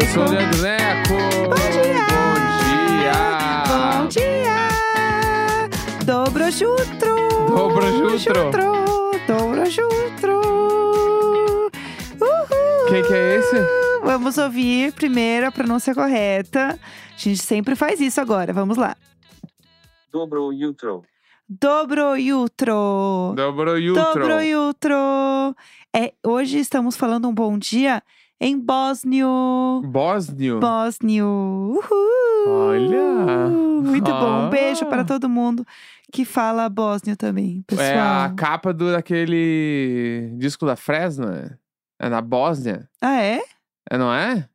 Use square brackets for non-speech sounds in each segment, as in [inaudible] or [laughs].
Eu sou o Leandro Neco. Bom dia! Bom dia! Bom dia! Dobro jutro! Dobro jutro. Dobro jutro! Uhul! Quem que é esse? Vamos ouvir primeiro a pronúncia correta. A gente sempre faz isso agora. Vamos lá. Dobro jutro. Dobro jutro! Dobro jutro. Dobro jutro! É, hoje estamos falando um bom dia em bósnio. Bósnio. Bósnio. Uhul! Olha! Muito bom. Um beijo Ah. para todo mundo que fala bósnio também, pessoal. É a capa do, daquele disco da Fresno. É na Bósnia. Ah, é? É, não é?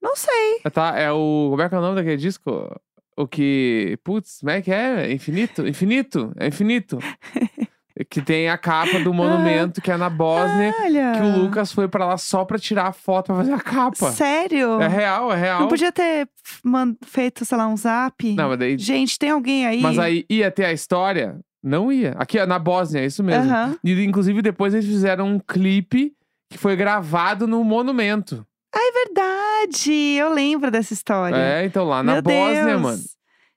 Não sei. É, tá, é o. Como é que é o nome daquele disco? O que. Putz, como é que é? Infinito? Infinito? É infinito. [laughs] que tem a capa do monumento que é na Bósnia. Olha. Que o Lucas foi pra lá só pra tirar a foto pra fazer a capa. Sério? É real, é real. Não podia ter man- feito, sei lá, um zap? Não, mas daí. Gente, tem alguém aí? Mas aí ia ter a história? Não ia. Aqui, ó, na Bósnia, é isso mesmo. Aham. E, inclusive, depois eles fizeram um clipe que foi gravado no monumento. É verdade! Eu lembro dessa história. É, então lá na Meu Bósnia, Deus. mano.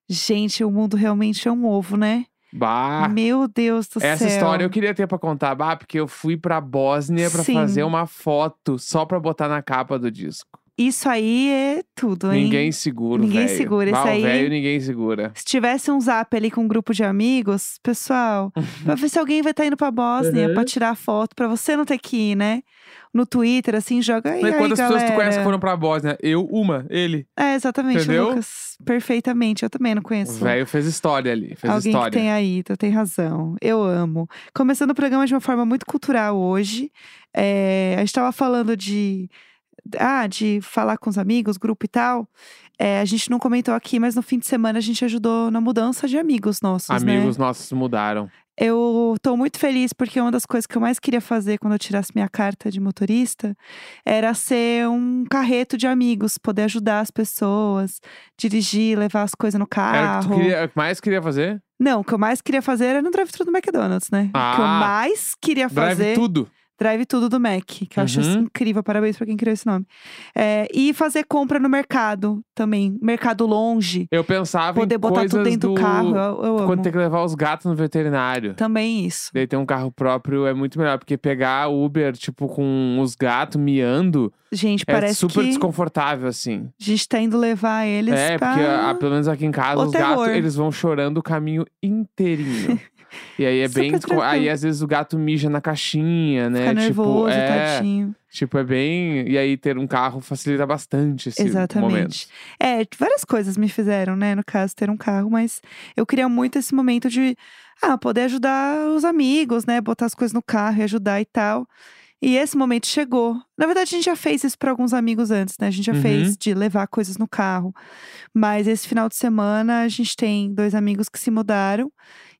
Gente, o mundo realmente é um ovo, né? Bah. Meu Deus do Essa céu. história eu queria ter pra contar, bah, porque eu fui pra Bósnia pra Sim. fazer uma foto só pra botar na capa do disco. Isso aí é tudo, hein? Ninguém segura, Ninguém velho. segura, Bah, esse o aí- velho ninguém segura. Se tivesse um zap ali com um grupo de amigos, pessoal, [laughs] pra ver se alguém vai estar indo pra Bósnia Uhum. pra tirar foto, pra você não ter que ir, né? No Twitter, assim, joga aí, Mas aí, quantas pessoas tu conhece que foram pra Bósnia? Eu, uma, ele. É, exatamente, Entendeu? Lucas. Perfeitamente, eu também não O conheço. velho fez história ali, fez Alguém história. que tenha ido, tem razão. Eu amo. Começando o programa de uma forma muito cultural hoje. É, a gente tava falando de. Ah, de falar com os amigos, grupo e tal. É, a gente não comentou aqui, mas no fim de semana a gente ajudou na mudança de amigos nossos, né? Amigos nossos mudaram. Eu tô muito feliz porque uma das coisas que eu mais queria fazer quando eu tirasse minha carta de motorista era ser um carreto de amigos, poder ajudar as pessoas, dirigir, levar as coisas no Era o que tu carro. queria, mais queria fazer? Não, o que eu mais queria fazer era no drive-thru do McDonald's, né? o que eu Ah, mais queria Drive fazer. tudo. Drive tudo do Mac, que eu acho Uhum. isso incrível. Parabéns pra quem criou esse nome. É, e fazer compra no mercado também. Mercado longe. Eu pensava Poder em botar tudo dentro do, do... carro. Eu, eu. Quando tem que levar os gatos no veterinário. Também isso. Daí ter um carro próprio é muito melhor, porque pegar Uber, tipo, com os gatos miando, Gente, é parece super que desconfortável, assim. a gente tá indo levar eles É, pra... porque ah, pelo menos aqui em casa, o os gatos, terror. eles vão chorando o caminho inteirinho. [laughs] e aí é Super bem... descon- Aí às vezes o gato mija na caixinha, né? Fica nervoso, tipo, é, tadinho. tipo, é bem... E aí ter um carro facilita bastante esse Exatamente. momento. É, várias coisas me fizeram, né? No caso, ter um carro, mas eu queria muito esse momento de ah, poder ajudar os amigos, né? Botar as coisas no carro e ajudar e tal. E esse momento chegou. Na verdade, a gente já fez isso para alguns amigos antes, né? A gente já Uhum. fez de levar coisas no carro. Mas esse final de semana a gente tem dois amigos que se mudaram.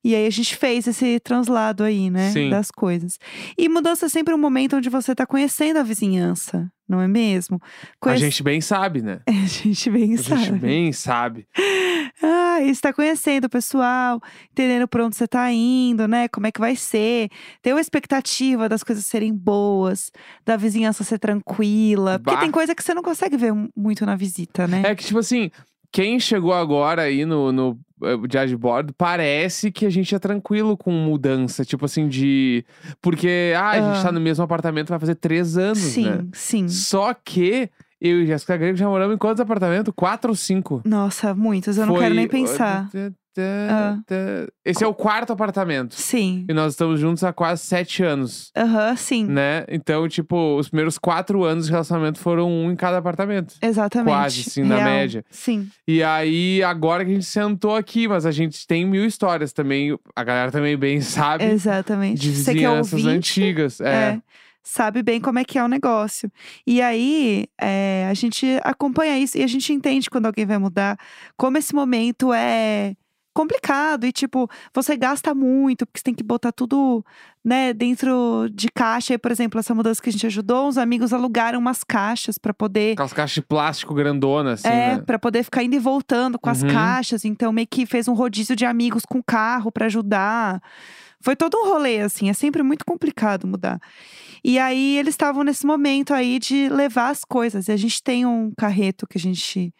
E aí a gente fez esse translado aí, né? Sim. Das coisas. E mudança é sempre um momento onde você tá conhecendo a vizinhança, não é mesmo? A Conhece- gente bem sabe, né? [laughs] A gente bem A sabe. gente bem sabe. [laughs] Ah, está conhecendo o pessoal, entendendo pra onde você tá indo, né? Como é que vai ser. Ter uma expectativa das coisas serem boas, da vizinhança ser tranquila. Porque Bah. tem coisa que você não consegue ver mu- muito na visita, né? É que, tipo assim, quem chegou agora aí no, no eh, diário de bordo, parece que a gente é tranquilo com mudança. Tipo assim, de. Porque, ah, a gente Ah. tá no mesmo apartamento vai fazer três anos, sim, né? sim. Só que eu e Jéssica Grego já moramos em quantos apartamentos? Quatro ou cinco? Nossa, muitos. Eu não quero nem pensar. Ah. Esse é o quarto apartamento. Sim. E nós estamos juntos há quase sete anos. Aham, sim. Né? Então, tipo, os primeiros quatro anos de relacionamento foram um em cada apartamento. Exatamente. Quase, assim, na média. Sim. E aí, agora que a gente sentou aqui, mas a gente tem mil histórias também. A galera também bem [laughs] sabe. Exatamente. De Você que é vizinhanças ouvinte, antigas. É. É, sabe bem como é que é o negócio. E aí, é, a gente acompanha isso e a gente entende quando alguém vai mudar, como esse momento é complicado. E, tipo, você gasta muito, porque você tem que botar tudo, né, dentro de caixa. E, por exemplo, essa mudança que a gente ajudou, os amigos alugaram umas caixas pra poder. Aquelas caixas de plástico grandona, assim, é, né? pra poder ficar indo e voltando com as Uhum. caixas. Então, meio que fez um rodízio de amigos com carro pra ajudar. Foi todo um rolê, assim. É sempre muito complicado mudar. E aí, eles estavam nesse momento aí de levar as coisas. E a gente tem um carreto que a gente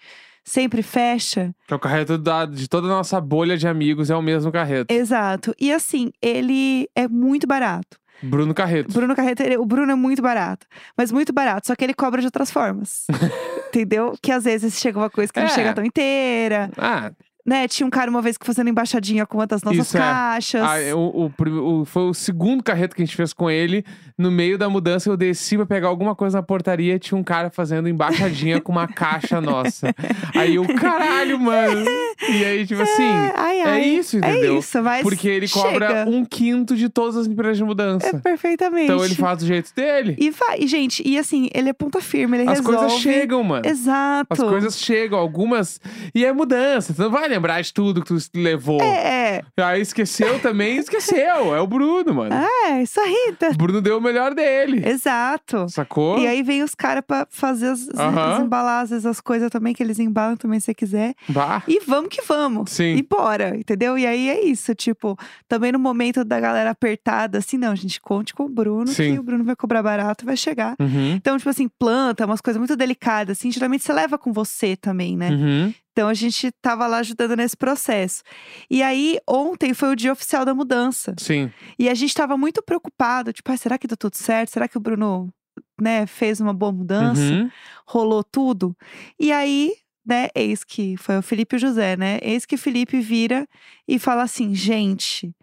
sempre fecha. Que é o carreto da- de toda a nossa bolha de amigos, é o mesmo carreto. Exato. E assim, ele é muito barato. Bruno Carreto. Bruno Carreto, ele- o Bruno é muito barato. Mas muito barato, só que ele cobra de outras formas. [laughs] Entendeu? Que às vezes chega uma coisa que não É. chega tão inteira. Ah, Né? Tinha um cara uma vez que fazendo embaixadinha com uma das nossas Isso é. caixas. ah, o, o prim- o- foi o segundo carreto que a gente fez com ele. No meio da mudança, eu desci pra pegar alguma coisa na portaria. Tinha um cara fazendo embaixadinha com uma caixa nossa. [laughs] Aí eu, caralho, mano. [laughs] E aí, tipo assim, ai, é ai. isso, entendeu? É isso, mas Porque ele cobra chega. um quinto de todas as empresas de É mudança. perfeitamente. Então ele faz do jeito dele. E vai, e, gente, e assim, ele é ponta firme, ele As resolve. coisas chegam, mano. Exato. As coisas chegam, algumas. E é mudança. Você não vai lembrar de tudo que tu levou. É, Aí esqueceu também, [laughs] esqueceu. É o Bruno, mano. é, isso aí. tá- O Bruno deu o melhor dele. Exato. Sacou? E aí vem os caras pra fazer as, as- Aham. as embalagens, as coisas também, que eles embalam também, se você quiser. Bah. E vamos que vamos. Sim. E bora, entendeu? E aí é isso, tipo, também no momento da galera apertada, assim, não, gente, conte com o Bruno, Sim. que o Bruno vai cobrar barato vai chegar. Uhum. Então, tipo assim, planta, umas coisas muito delicadas, assim, geralmente você leva com você também, né? Uhum. Então a gente tava lá ajudando nesse processo. E aí, ontem foi o dia oficial da mudança. Sim. E a gente tava muito preocupado, tipo, "Ai, será que deu tudo certo? Será que o Bruno, né, fez uma boa mudança? Uhum. Rolou tudo? E aí, né, eis que foi o Felipe e o José, né? Eis que Felipe vira e fala assim: gente,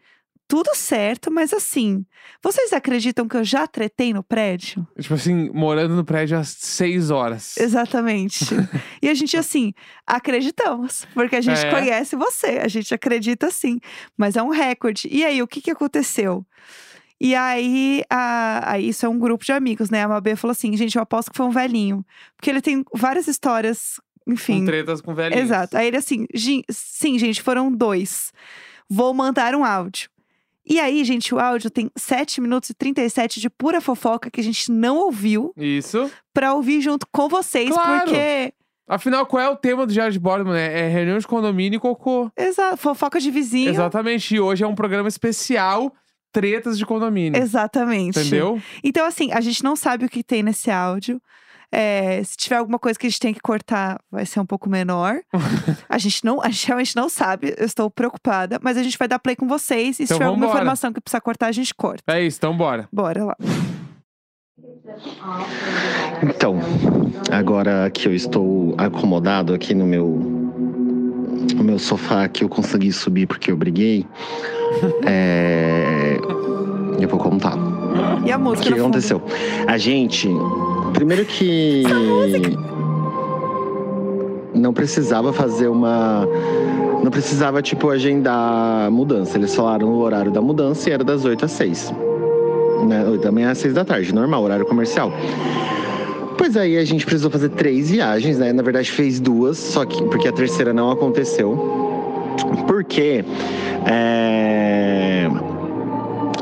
tudo certo, mas assim, vocês acreditam que eu já tretei no prédio? Tipo assim, morando no prédio às seis horas. Exatamente. [laughs] e a gente, assim, acreditamos, porque a gente É. conhece você, a gente acredita sim, mas é um recorde. E aí, o que, que aconteceu? E aí, a, aí, isso é um grupo de amigos, né? A Mabê falou assim: gente, eu aposto que foi um velhinho. Porque ele tem várias histórias, enfim. Com tretas com velhinhos. Exato. Aí ele assim, "Gen- sim, gente, foram dois. Vou mandar um áudio. E aí, gente, o áudio tem 7 minutos e 37 de pura fofoca que a gente não ouviu Isso. pra ouvir junto com vocês, Claro. porque. Afinal, qual é o tema do de Bordo, né? É reunião de condomínio e cocô. Exato, fofoca de vizinho. Exatamente. E hoje é um programa especial Tretas de Condomínio. Exatamente. Entendeu? Então, assim, a gente não sabe o que tem nesse áudio. É, se tiver alguma coisa que a gente tem que cortar, vai ser um pouco menor. [laughs] a gente não, a gente realmente não sabe. Eu estou preocupada, mas a gente vai dar play com vocês. E se Então tiver alguma vambora. informação que precisa cortar, a gente corta. É isso, então bora. Bora lá. Então, agora que eu estou acomodado aqui no meu no meu sofá que eu consegui subir porque eu briguei, [laughs] é, eu vou contar. E a O música que no fundo? aconteceu? A gente, primeiro que não precisava fazer uma não precisava tipo agendar mudança. Eles falaram o horário da mudança e era das 8 às 6. Né? 8 da manhã às 6 da tarde, normal, horário comercial. Pois aí a gente precisou fazer três viagens, né? Na verdade fez duas, só que porque a terceira não aconteceu. Porque é,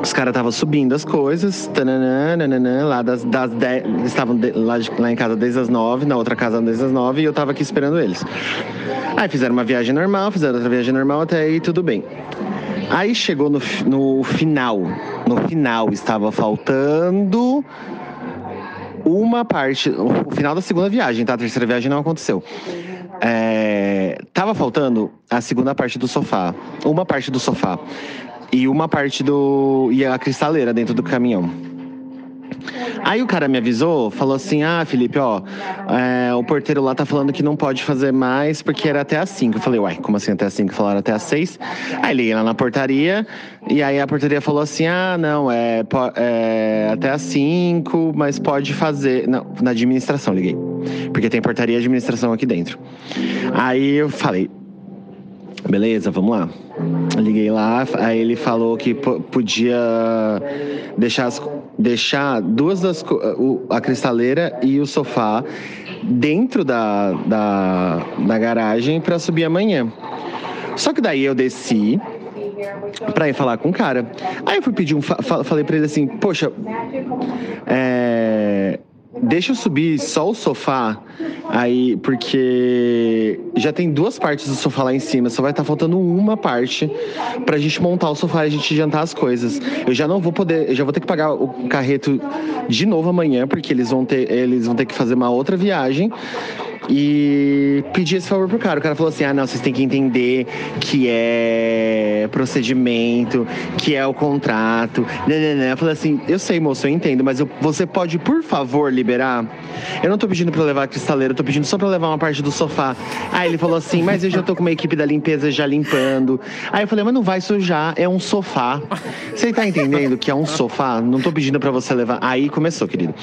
os caras estavam subindo as coisas, tananã, nananã, lá das, das 10. Eles estavam de- lá, de- lá em casa desde as 9, na outra casa desde as 9 e eu tava aqui esperando eles. Aí fizeram uma viagem normal, fizeram outra viagem normal, até aí tudo bem. Aí chegou no, no final. No final estava faltando uma parte. O final da segunda viagem, tá? A terceira viagem não aconteceu. É, tava faltando a segunda parte do sofá. Uma parte do sofá. E uma parte do. E a cristaleira dentro do caminhão. Aí o cara me avisou, falou assim: Ah, Felipe, ó, é, o porteiro lá tá falando que não pode fazer mais porque era até às 5. Eu falei, uai, como assim até às 5? Falaram até às 6. Aí liguei lá na portaria, e aí a portaria falou assim: ah, não, é, é até às 5, mas pode fazer. Não, na administração liguei. Porque tem portaria e administração aqui dentro. Aí eu falei, beleza, vamos lá. Liguei lá, aí ele falou que po- podia deixar, as- deixar duas das a cristaleira e o sofá dentro da, da, da garagem para subir amanhã. Só que daí eu desci pra ir falar com o cara. Aí eu fui pedir um. fa- fa- falei pra ele assim, poxa, é, Deixa eu subir só o sofá aí, porque já tem duas partes do sofá lá em cima, só vai estar faltando uma parte pra gente montar o sofá e a gente jantar as coisas. Eu já não vou poder, eu já vou ter que pagar o carreto de novo amanhã, porque eles vão ter, eles vão ter que fazer uma outra viagem. E pedi esse favor pro cara. O cara falou assim: ah, não, vocês têm que entender que é procedimento, que é o contrato. Nananã. Eu falei assim: eu sei, moço, eu entendo, mas eu- você pode, por favor, liberar? Eu não tô pedindo pra levar a cristaleira, eu tô pedindo só pra levar uma parte do sofá. Aí ele falou assim: mas eu já tô com uma equipe da limpeza já limpando. Aí eu falei: mas não vai sujar, é um sofá. Você tá entendendo que é um sofá? Não tô pedindo pra você levar. Aí começou, querido.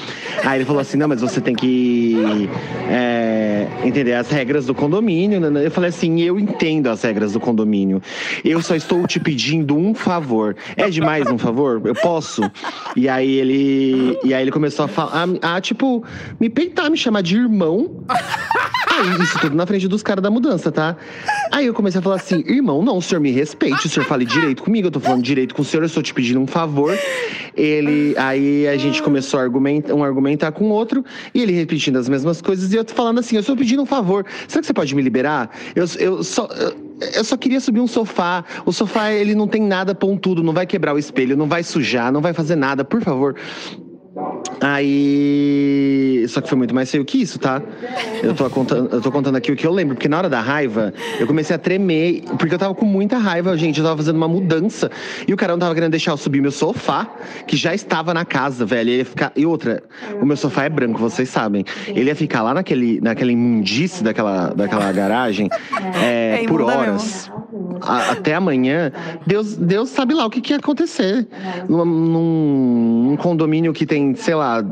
Aí ele falou assim: não, mas você tem que. é, entender as regras do condomínio. né? Eu falei assim: eu entendo as regras do condomínio. Eu só estou te pedindo um favor. É demais um favor? Eu posso? E aí ele. E aí ele começou a falar, a, tipo, me peitar, me chamar de irmão. Aí, isso tudo na frente dos caras da mudança, tá? Aí eu comecei a falar assim, irmão, não, o senhor me respeite, o senhor fale direito comigo, eu tô falando direito com o senhor, eu estou te pedindo um favor. Ele, aí a gente começou a argumentar, um argumentar com o outro, e ele repetindo as mesmas coisas, e eu falando assim, eu estou pedindo um favor, será que você pode me liberar? Eu, eu só... Eu, eu só queria subir um sofá. O sofá, ele não tem nada pontudo, não vai quebrar o espelho, não vai sujar, não vai fazer nada, por favor. Aí. Só que foi muito mais feio que isso, tá? Eu tô, contando, eu tô contando aqui o que eu lembro, porque na hora da raiva, eu comecei a tremer, porque eu tava com muita raiva, gente. Eu tava fazendo uma mudança e o cara não tava querendo deixar eu subir meu sofá, que já estava na casa, velho. Ele ia ficar. E outra, o meu sofá é branco, vocês sabem. Ele ia ficar lá naquele, naquela imundice daquela, daquela garagem é, É por imunda horas. A- até amanhã, Deus, Deus sabe lá o que, que ia acontecer. Num- num condomínio que tem, sei lá,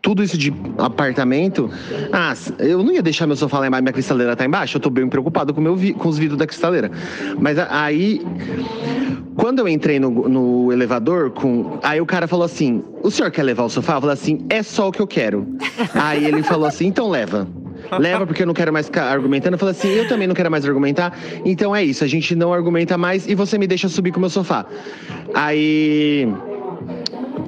tudo isso de apartamento. Ah, eu não ia deixar meu sofá lá embaixo, minha cristaleira tá embaixo. Eu tô bem preocupado com, meu vi- com os vidros da cristaleira. Mas aí. Quando eu entrei no, no elevador, com, aí o cara falou assim: O senhor quer levar o sofá? Eu falei assim: É só o que eu quero. Aí ele falou assim: Então leva. Leva porque eu não quero mais ficar argumentando. Falei assim: Eu também não quero mais argumentar. Então é isso, a gente não argumenta mais e você me deixa subir com o meu sofá. Aí.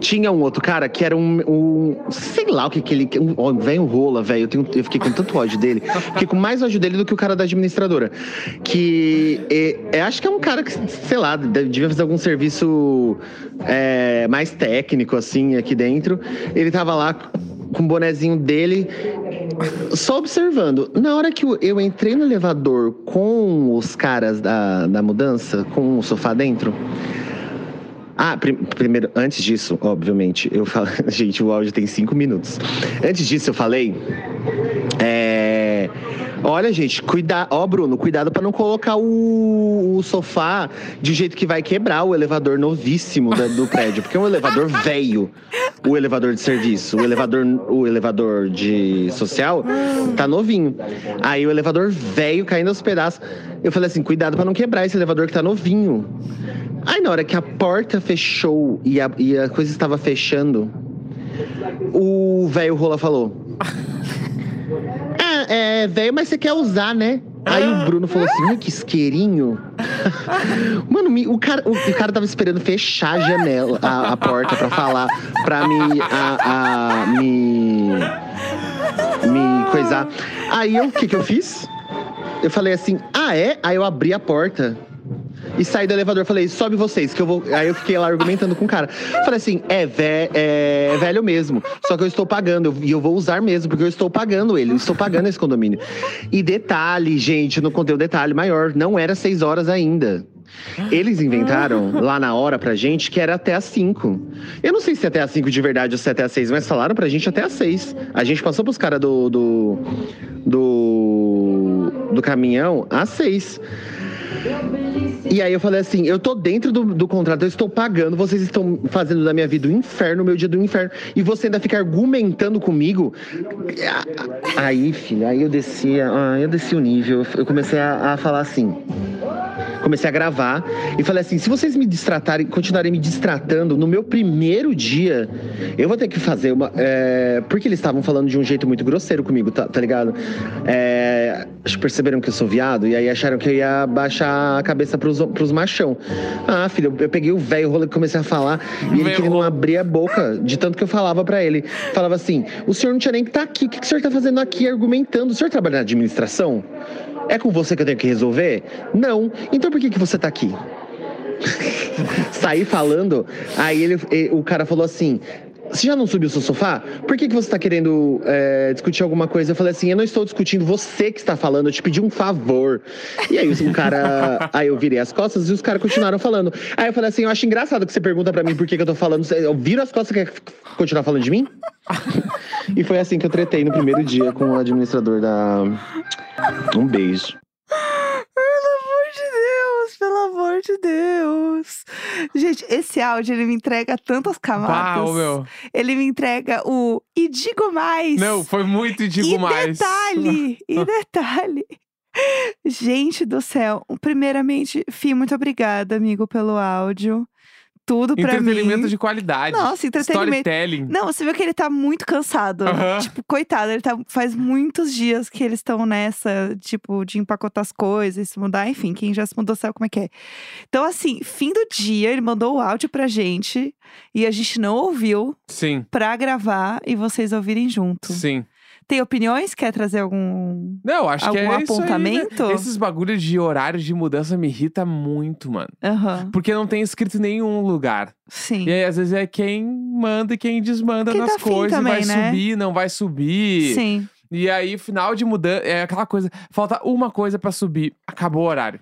Tinha um outro cara que era um. um- sei lá o que que ele. Um, ó, velho rola, velho. Eu, eu fiquei com tanto ódio dele. Fiquei com mais ódio dele do que o cara da administradora. Que. é, é, acho que é um cara que, sei lá, devia fazer algum serviço é, mais técnico, assim, aqui dentro. Ele tava lá com o bonezinho dele, só observando. Na hora que eu entrei no elevador com os caras da, da mudança, com o sofá dentro. Ah, prim- primeiro, antes disso, obviamente, eu falo. [laughs] Gente, o áudio tem cinco minutos. Antes disso, eu falei. É. Olha, gente, cuidar. Ó, Bruno, cuidado pra não colocar o, o sofá de jeito que vai quebrar o elevador novíssimo da- do prédio, porque é um elevador velho. O elevador de serviço, o elevador, o elevador de social tá novinho. Aí o elevador velho caindo aos pedaços. Eu falei assim, cuidado pra não quebrar esse elevador que tá novinho. Aí na hora que a porta fechou e a, e a coisa estava fechando, o velho Rola falou: É, é, velho, mas você quer usar, né? Aí o Bruno falou assim: "Ai, que isqueirinho. [laughs] Mano, o, cara, o, o cara tava esperando fechar a janela, a, a porta pra falar, pra me. A, a- me. me coisar. Aí o que que eu fiz? Eu falei assim: ah, é? Aí eu abri a porta. E saí do elevador, falei, sobe vocês, que eu vou. Aí eu fiquei lá argumentando com o cara. Falei assim, é, vé- é velho mesmo. Só que eu estou pagando. E eu vou usar mesmo, porque eu estou pagando ele. Eu estou pagando esse condomínio. E detalhe, gente, não contei o detalhe maior. Não era seis horas ainda. Eles inventaram lá na hora pra gente que era até às 5. Eu não sei se é até às 5 de verdade ou se é até às 6, mas falaram pra gente até às 6. A gente passou pros caras do, do. do. Do caminhão às 6. E aí eu falei assim, eu tô dentro do, do contrato, eu estou pagando, vocês estão fazendo da minha vida um inferno, o meu dia do inferno. E você ainda fica argumentando comigo. Aí, filho, aí eu desci, ah, eu desci o nível, eu comecei a, a falar assim. Comecei a gravar e falei assim: se vocês me distratarem, continuarem me distratando no meu primeiro dia, eu vou ter que fazer uma. é, porque eles estavam falando de um jeito muito grosseiro comigo, tá, tá ligado? É, que perceberam que eu sou viado e aí acharam que eu ia baixar a cabeça pros, pros machão. Ah, filho, eu, eu peguei o velho rolo e comecei a falar e ele não abrir a boca de tanto que eu falava pra ele. Falava assim: o senhor não tinha nem que estar aqui, o que, que o senhor tá fazendo aqui argumentando? O senhor trabalha na administração? É com você que eu tenho que resolver? Não. Então por que, que você tá aqui? [laughs] Saí falando, aí ele, o cara falou assim. Você já não subiu o seu sofá? Por que, que você tá querendo é, discutir alguma coisa? Eu falei assim, eu não estou discutindo, você que está falando, eu te pedi um favor. E aí o cara. [laughs] aí eu virei as costas e os caras continuaram falando. Aí eu falei assim, eu acho engraçado que você pergunta pra mim por que, que eu tô falando. Eu viro as costas e quer continuar falando de mim? E foi assim que eu tretei no primeiro dia com o administrador da. Um beijo. Pelo amor de Deus, pelo amor de Deus. Gente, esse áudio ele me entrega tantas camadas. Pau, meu. Ele me entrega o e digo mais. Não, foi muito digo e mais. detalhe, e [laughs] detalhe. Gente do céu, primeiramente, Fih, muito obrigada, amigo, pelo áudio. Tudo pra mim. Entretenimento de qualidade. Nossa, entretenimento. Storytelling. Não, você viu que ele tá muito cansado. Aham. Tipo, coitado, ele tá. Faz muitos dias que eles estão nessa, tipo, de empacotar as coisas, se mudar, enfim, quem já se mudou sabe como é que é. Então, assim, fim do dia, ele mandou o áudio pra gente e a gente não ouviu Sim, pra gravar e vocês ouvirem junto. sim. Tem opiniões? Quer trazer algum. Não, acho que Algum é isso aí, né? apontamento? Esses bagulhos de horário de mudança me irrita muito, mano. Aham. Porque não tem escrito em nenhum lugar. Sim. E aí, às vezes, é quem manda e quem desmanda Quem nas tá coisas. também, vai né? subir, não vai subir. Sim. E aí, final de mudança, é aquela coisa. Falta uma coisa pra subir. Acabou o horário.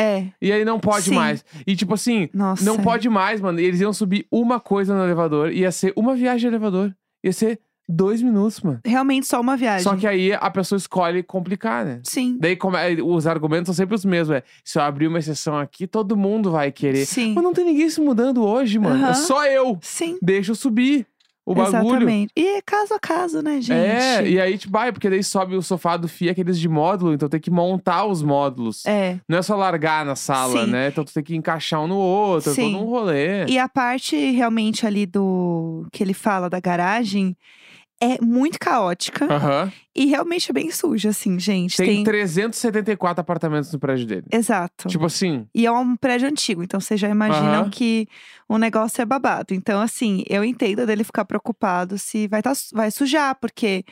É. E aí não pode Sim. mais. E tipo assim, Nossa. não pode mais, mano. Eles iam subir uma coisa no elevador. Ia ser uma viagem de elevador. Ia ser dois minutos, mano. Realmente só uma viagem. Só que aí a pessoa escolhe complicar, né? Sim. Daí como é- os argumentos são sempre os mesmos. É, se eu abrir uma exceção aqui, todo mundo vai querer. Sim. Mas não tem ninguém se mudando hoje, mano. É só eu. Sim. Deixa eu subir o bagulho. Exatamente. E é caso a caso, né, gente? É, e aí, tipo, ai, porque daí sobe o sofá do FIA, aqueles de módulo, então tem que montar os módulos. É. Não é só largar na sala, Sim. né? Então tu tem que encaixar um no outro, é Sim. todo um rolê. E a parte realmente ali do que ele fala da garagem é muito caótica Aham. e realmente é bem suja, assim, gente. Tem 374 apartamentos no prédio dele. Exato. Tipo assim, E é um prédio antigo, então vocês já imaginam Aham. que o negócio é babado. Então, assim, eu entendo dele ficar preocupado se vai, tá, vai sujar, porque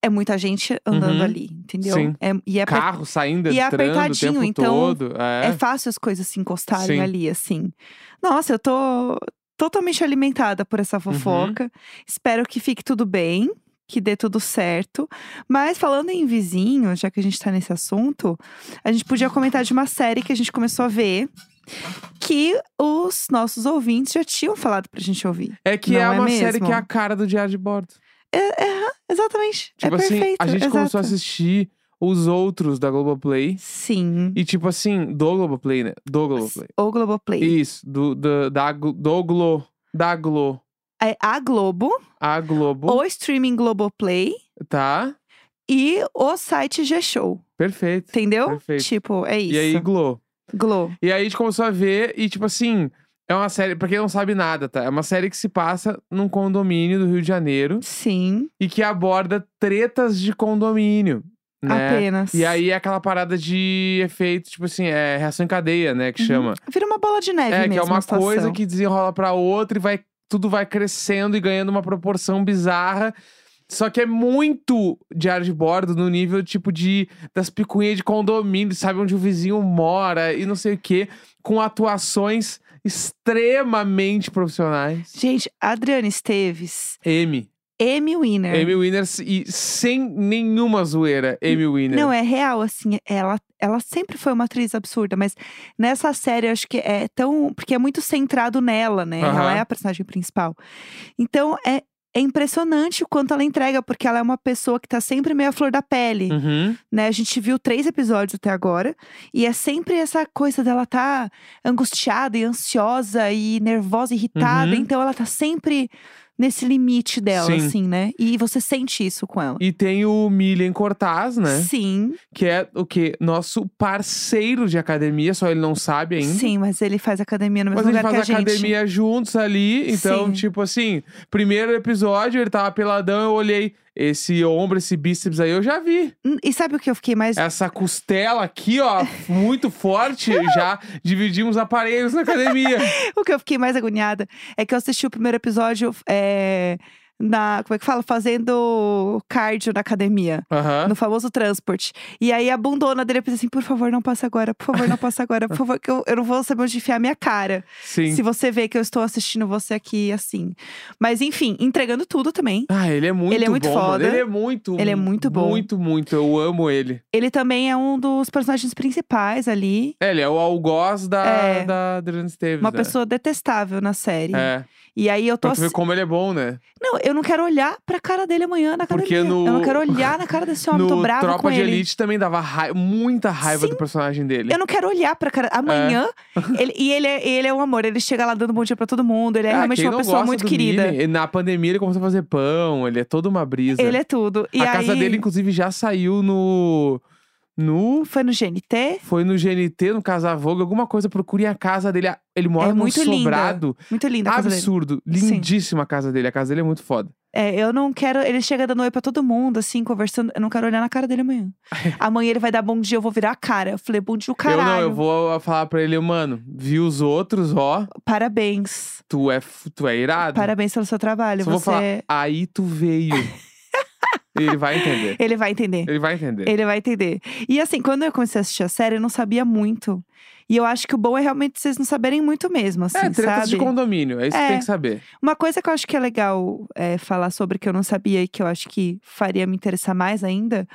é muita gente andando Uhum. ali, entendeu? Sim. É, e é, carro saindo, e é entrando o apertadinho, tempo então todo. É. é fácil as coisas se encostarem Sim. ali, assim. Nossa, eu tô totalmente alimentada por Uhum. essa fofoca. Espero que fique tudo bem, que dê tudo certo. Mas falando em vizinhos, já que a gente tá nesse assunto, a gente podia comentar de uma série que a gente começou a ver. Que os nossos ouvintes já tinham falado pra gente ouvir. É que Não é é uma série mesmo? que é a cara do Diário de Bordo. É, é, exatamente. Tipo é assim, perfeito. a gente exato. começou a assistir os outros da Globoplay. Sim. E tipo assim, do Globoplay, né? Do Globoplay. Ou Globoplay. Isso, do, do, da, Glo- do Glo. Da Glo. É a Globo, A Globo. o streaming Globoplay Tá? e o site G-Show. Perfeito. Entendeu? Perfeito. Tipo, é isso. E aí, Glo. Globo. E aí a gente começou a ver e, tipo assim, é uma série, pra quem não sabe nada, tá? É uma série que se passa num condomínio do Rio de Janeiro Sim, e que aborda tretas de condomínio. Né? apenas. E aí é aquela parada de efeito, tipo assim, é reação em cadeia, né? Que Uhum. chama. Vira uma bola de neve É, mesmo. que é uma coisa que desenrola pra outra e vai, tudo vai crescendo e ganhando uma proporção bizarra. Só que é muito diário de bordo no nível, tipo, de das picuinhas de condomínio, sabe onde o vizinho mora e não sei o quê, com atuações extremamente profissionais. Gente, Adriana Esteves, M. Amy Winner. Amy Winner e sem nenhuma zoeira, Amy Winner. Não, é real, assim, ela, ela sempre foi uma atriz absurda, mas nessa série eu acho que é tão. Porque é muito centrado nela, né? Ela é a personagem principal. Então é, é impressionante o quanto ela entrega, porque ela é uma pessoa que tá sempre meio à flor da pele. Uhum. né? A gente viu três episódios até agora. E é sempre essa coisa dela tá angustiada e ansiosa e nervosa, irritada. Uhum. Então ela tá sempre nesse limite dela, Sim. assim, né? E você sente isso com ela. E tem o Milian Cortaz, né? Sim, Que é o quê? Nosso parceiro de academia, só ele não sabe ainda. sim, mas ele faz academia no Mas mesmo gente lugar faz que a gente. academia juntos ali. Então, Sim. tipo assim, primeiro episódio, ele tava peladão, eu olhei. Esse ombro, esse bíceps aí, eu já vi. Hum, E sabe o que eu fiquei mais. Essa costela aqui, ó, [laughs] muito forte. já dividimos aparelhos na academia. [laughs] O que eu fiquei mais agoniada é que eu assisti o primeiro episódio é, na. Como é que fala? Fazendo cardio na academia. No famoso transporte. E aí a bundona dele pensa assim: por favor, não passe agora, por favor, não passe agora, por [laughs] favor, que eu, eu não vou saber onde enfiar a minha cara. Sim. Se você vê que eu estou assistindo você aqui assim. Mas enfim, entregando tudo também. Ah, ele é muito Ele é muito bom. mano. foda. Ele é muito. Ele é muito bom. Muito, muito. Eu amo ele. Ele também é um dos personagens principais ali. É, ele é o algoz da, É. da Adriana Esteves. Uma né? pessoa detestável na série. É. E aí eu tô Pra tu ver como ele é bom, né? Não, eu não quero olhar pra cara dele amanhã na academia. Porque no- Eu não quero olhar na cara desse homem, tô no brava Tropa com de ele. Elite também dava rai- muita raiva Sim. do personagem dele. Eu não quero olhar pra cara. Amanhã. É. [laughs] ele- e ele é, ele é um amor. Ele chega lá dando bom dia pra todo mundo. Ele é Ah, realmente uma pessoa muito querida. Mini? Na pandemia ele começou a fazer pão, ele é toda uma brisa. Ele é tudo. E a casa aí, dele, inclusive, já saiu no. No. Foi no GNT? Foi no GNT, no Casa Vogue, alguma coisa. Procurem a casa dele. Ele mora É num muito linda. sobrado. Muito linda a casa dele. Absurdo. Sim. Lindíssima a casa dele. A casa dele é muito foda. É, eu não quero. Ele chega dando oi pra todo mundo, assim, conversando. Eu não quero olhar na cara dele amanhã. [laughs] amanhã ele vai dar bom dia, eu vou virar a cara. Eu falei, bom dia, o caralho. Eu não, eu vou falar pra ele, mano, vi os outros, ó. Parabéns. Tu é, tu é irado. Parabéns pelo seu trabalho. Só vou Você. falar, aí tu veio. [laughs] ele vai entender. Ele vai entender. Ele vai entender. Ele vai entender. E assim, quando eu comecei a assistir a série, eu não sabia muito. E eu acho que o bom é realmente vocês não saberem muito mesmo, assim, é, tretas sabe? de condomínio. É isso que É. tem que saber. Uma coisa que eu acho que é legal é, falar sobre que eu não sabia e que eu acho que faria me interessar mais ainda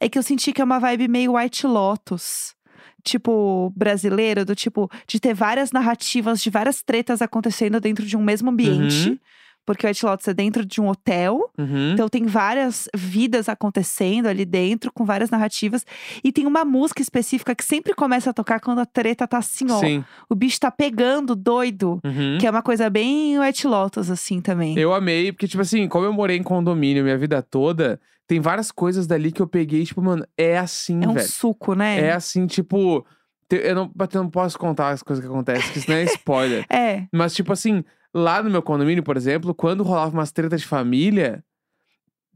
é que eu senti que é uma vibe meio White Lotus. Tipo, brasileira, do tipo, de ter várias narrativas de várias tretas acontecendo dentro de um mesmo ambiente. Uhum. Porque o White Lotus é dentro de um hotel. Uhum. Então tem várias vidas acontecendo ali dentro, com várias narrativas. E tem uma música específica que sempre começa a tocar quando a treta tá assim, ó. Sim. O bicho tá pegando, doido. Uhum. Que é uma coisa bem White Lotus, assim, também. Eu amei, porque, tipo assim, como eu morei em condomínio minha vida toda, tem várias coisas dali que eu peguei, tipo, mano, é assim, é um velho. suco, né? É assim, tipo. Eu não, eu não posso contar as coisas que acontecem, porque isso não é spoiler. [laughs] É. Mas, tipo assim, lá no meu condomínio, por exemplo, quando rolava umas tretas de família,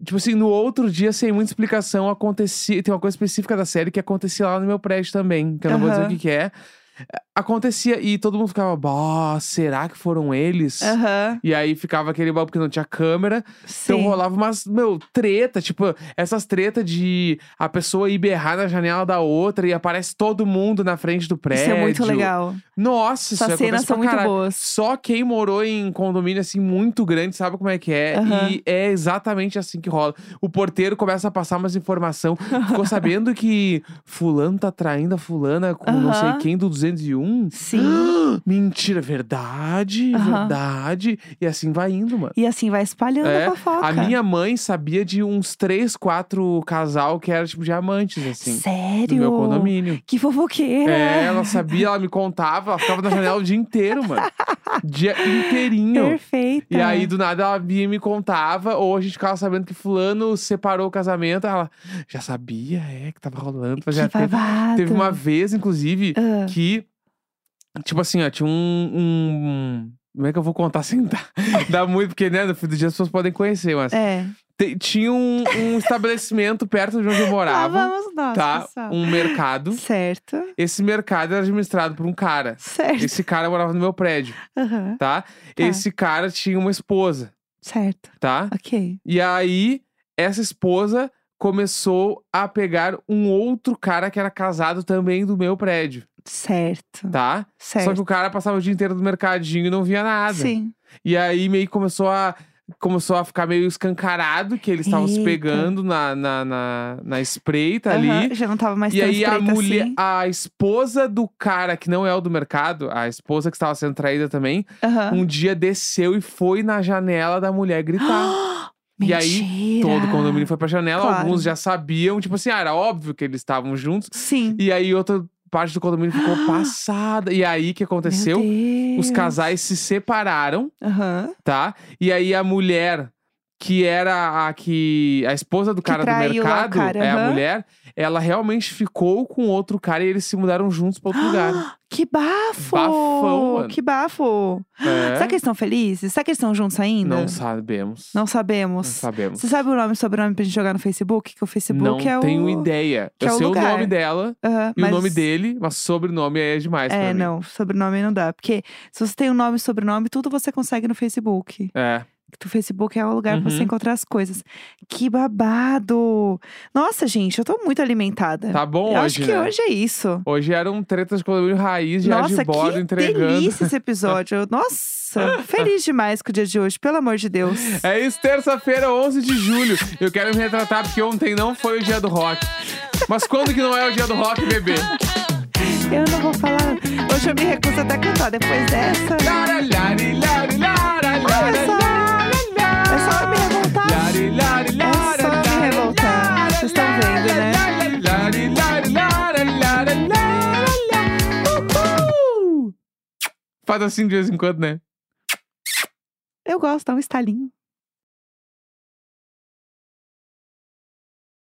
tipo assim, no outro dia, sem muita explicação, acontecia. Tem uma coisa específica da série que acontecia lá no meu prédio também, que eu não vou dizer o que, que é. Acontecia e todo mundo ficava, bah, será que foram eles? Aham. E aí ficava aquele babu porque não tinha câmera. Então Sim. rolava umas, meu, treta, tipo, essas tretas de a pessoa ir berrar na janela da outra e aparece todo mundo na frente do prédio. Isso é muito legal. Nossa, isso Essas cenas acontece são muito boas. Só quem morou em condomínio assim muito grande sabe como é que é. Aham. E é exatamente assim que rola. O porteiro começa a passar umas informação. Ficou sabendo que fulano tá traindo a fulana com não sei quem do 201? Sim. Mentira, verdade, verdade. E assim vai indo, mano. E assim, vai espalhando É, a fofoca. A minha mãe sabia de uns três, quatro casal que era tipo diamantes, assim. Sério? Do meu condomínio. Que fofoqueira. É, ela sabia, ela me contava, ela ficava na janela o dia inteiro, mano. Dia inteirinho. Perfeita. E aí, do nada, ela vinha e me contava, ou a gente ficava sabendo que fulano separou o casamento. Ela já sabia, é, que tava rolando. Que tempo. babado. Teve uma vez, inclusive, Ah, que, tipo assim, ó, tinha um. um- Como é que eu vou contar [laughs] sem dar, dar muito? Porque, né, no fim do dia as pessoas podem conhecer, mas. é. te- tinha um, um estabelecimento perto de onde eu Lá morava, vamos nós, tá? pessoal. Um mercado. Certo. Esse mercado era administrado por um cara. Certo. Esse cara morava no meu prédio, Aham. tá? Tá. Esse cara tinha uma esposa, Certo. tá? Ok. E aí, essa esposa começou a pegar um outro cara que era casado também do meu prédio, Certo. tá? Certo. Só que o cara passava o dia inteiro no mercadinho e não via nada. Sim. E aí meio que começou a. Começou a ficar meio escancarado que eles estavam se pegando na, na, na, na espreita Aham, ali. Já não tava mais E tão aí a mulher, assim. a esposa do cara que não é o do mercado, a esposa que estava sendo traída também, Aham. um dia desceu e foi na janela da mulher gritar. [gasps] E aí. Todo o condomínio foi pra janela, Claro. alguns já sabiam, tipo assim, ah, era óbvio que eles estavam juntos. Sim. E aí outro parte do condomínio ficou [gasps] passada. E aí, o que aconteceu? Os casais se separaram, Aham. tá? E aí a mulher, que era a que. A esposa do cara do o mercado, cara, é a mulher, ela realmente ficou com outro cara e eles se mudaram juntos pra outro lugar. [gasps] Que bafo! Bafão, mano. Que bafo! É. Será que eles estão felizes? Será que eles estão juntos ainda? Não sabemos. Não Não sabemos. sabemos. Você sabe o nome e sobrenome pra gente jogar no Facebook? Que o Facebook Não é o. tenho ideia. que Eu é o sei o lugar. nome dela Aham, e mas- o nome dele, mas sobrenome aí é demais É, mim. não, sobrenome não dá. Porque se você tem um nome e sobrenome, tudo você consegue no Facebook. É. O Facebook é o lugar pra você Uhum. encontrar as coisas. Que babado! Nossa, gente, eu tô muito alimentada. Tá bom eu hoje, acho que né? hoje é isso. Hoje eram tretas de condomínio raiz, já Nossa, de bordo que entregando. delícia esse [laughs] episódio. Nossa, feliz demais com o dia de hoje, pelo amor de Deus. É isso, terça-feira, 11 de julho. Eu quero me retratar porque ontem não foi o dia do rock. Mas quando que não é o dia do rock, bebê? Eu não vou falar. Hoje eu me recuso até a cantar depois dessa. Lara, lari, lari, Faz assim de vez em quando, né? Eu gosto, dá um estalinho.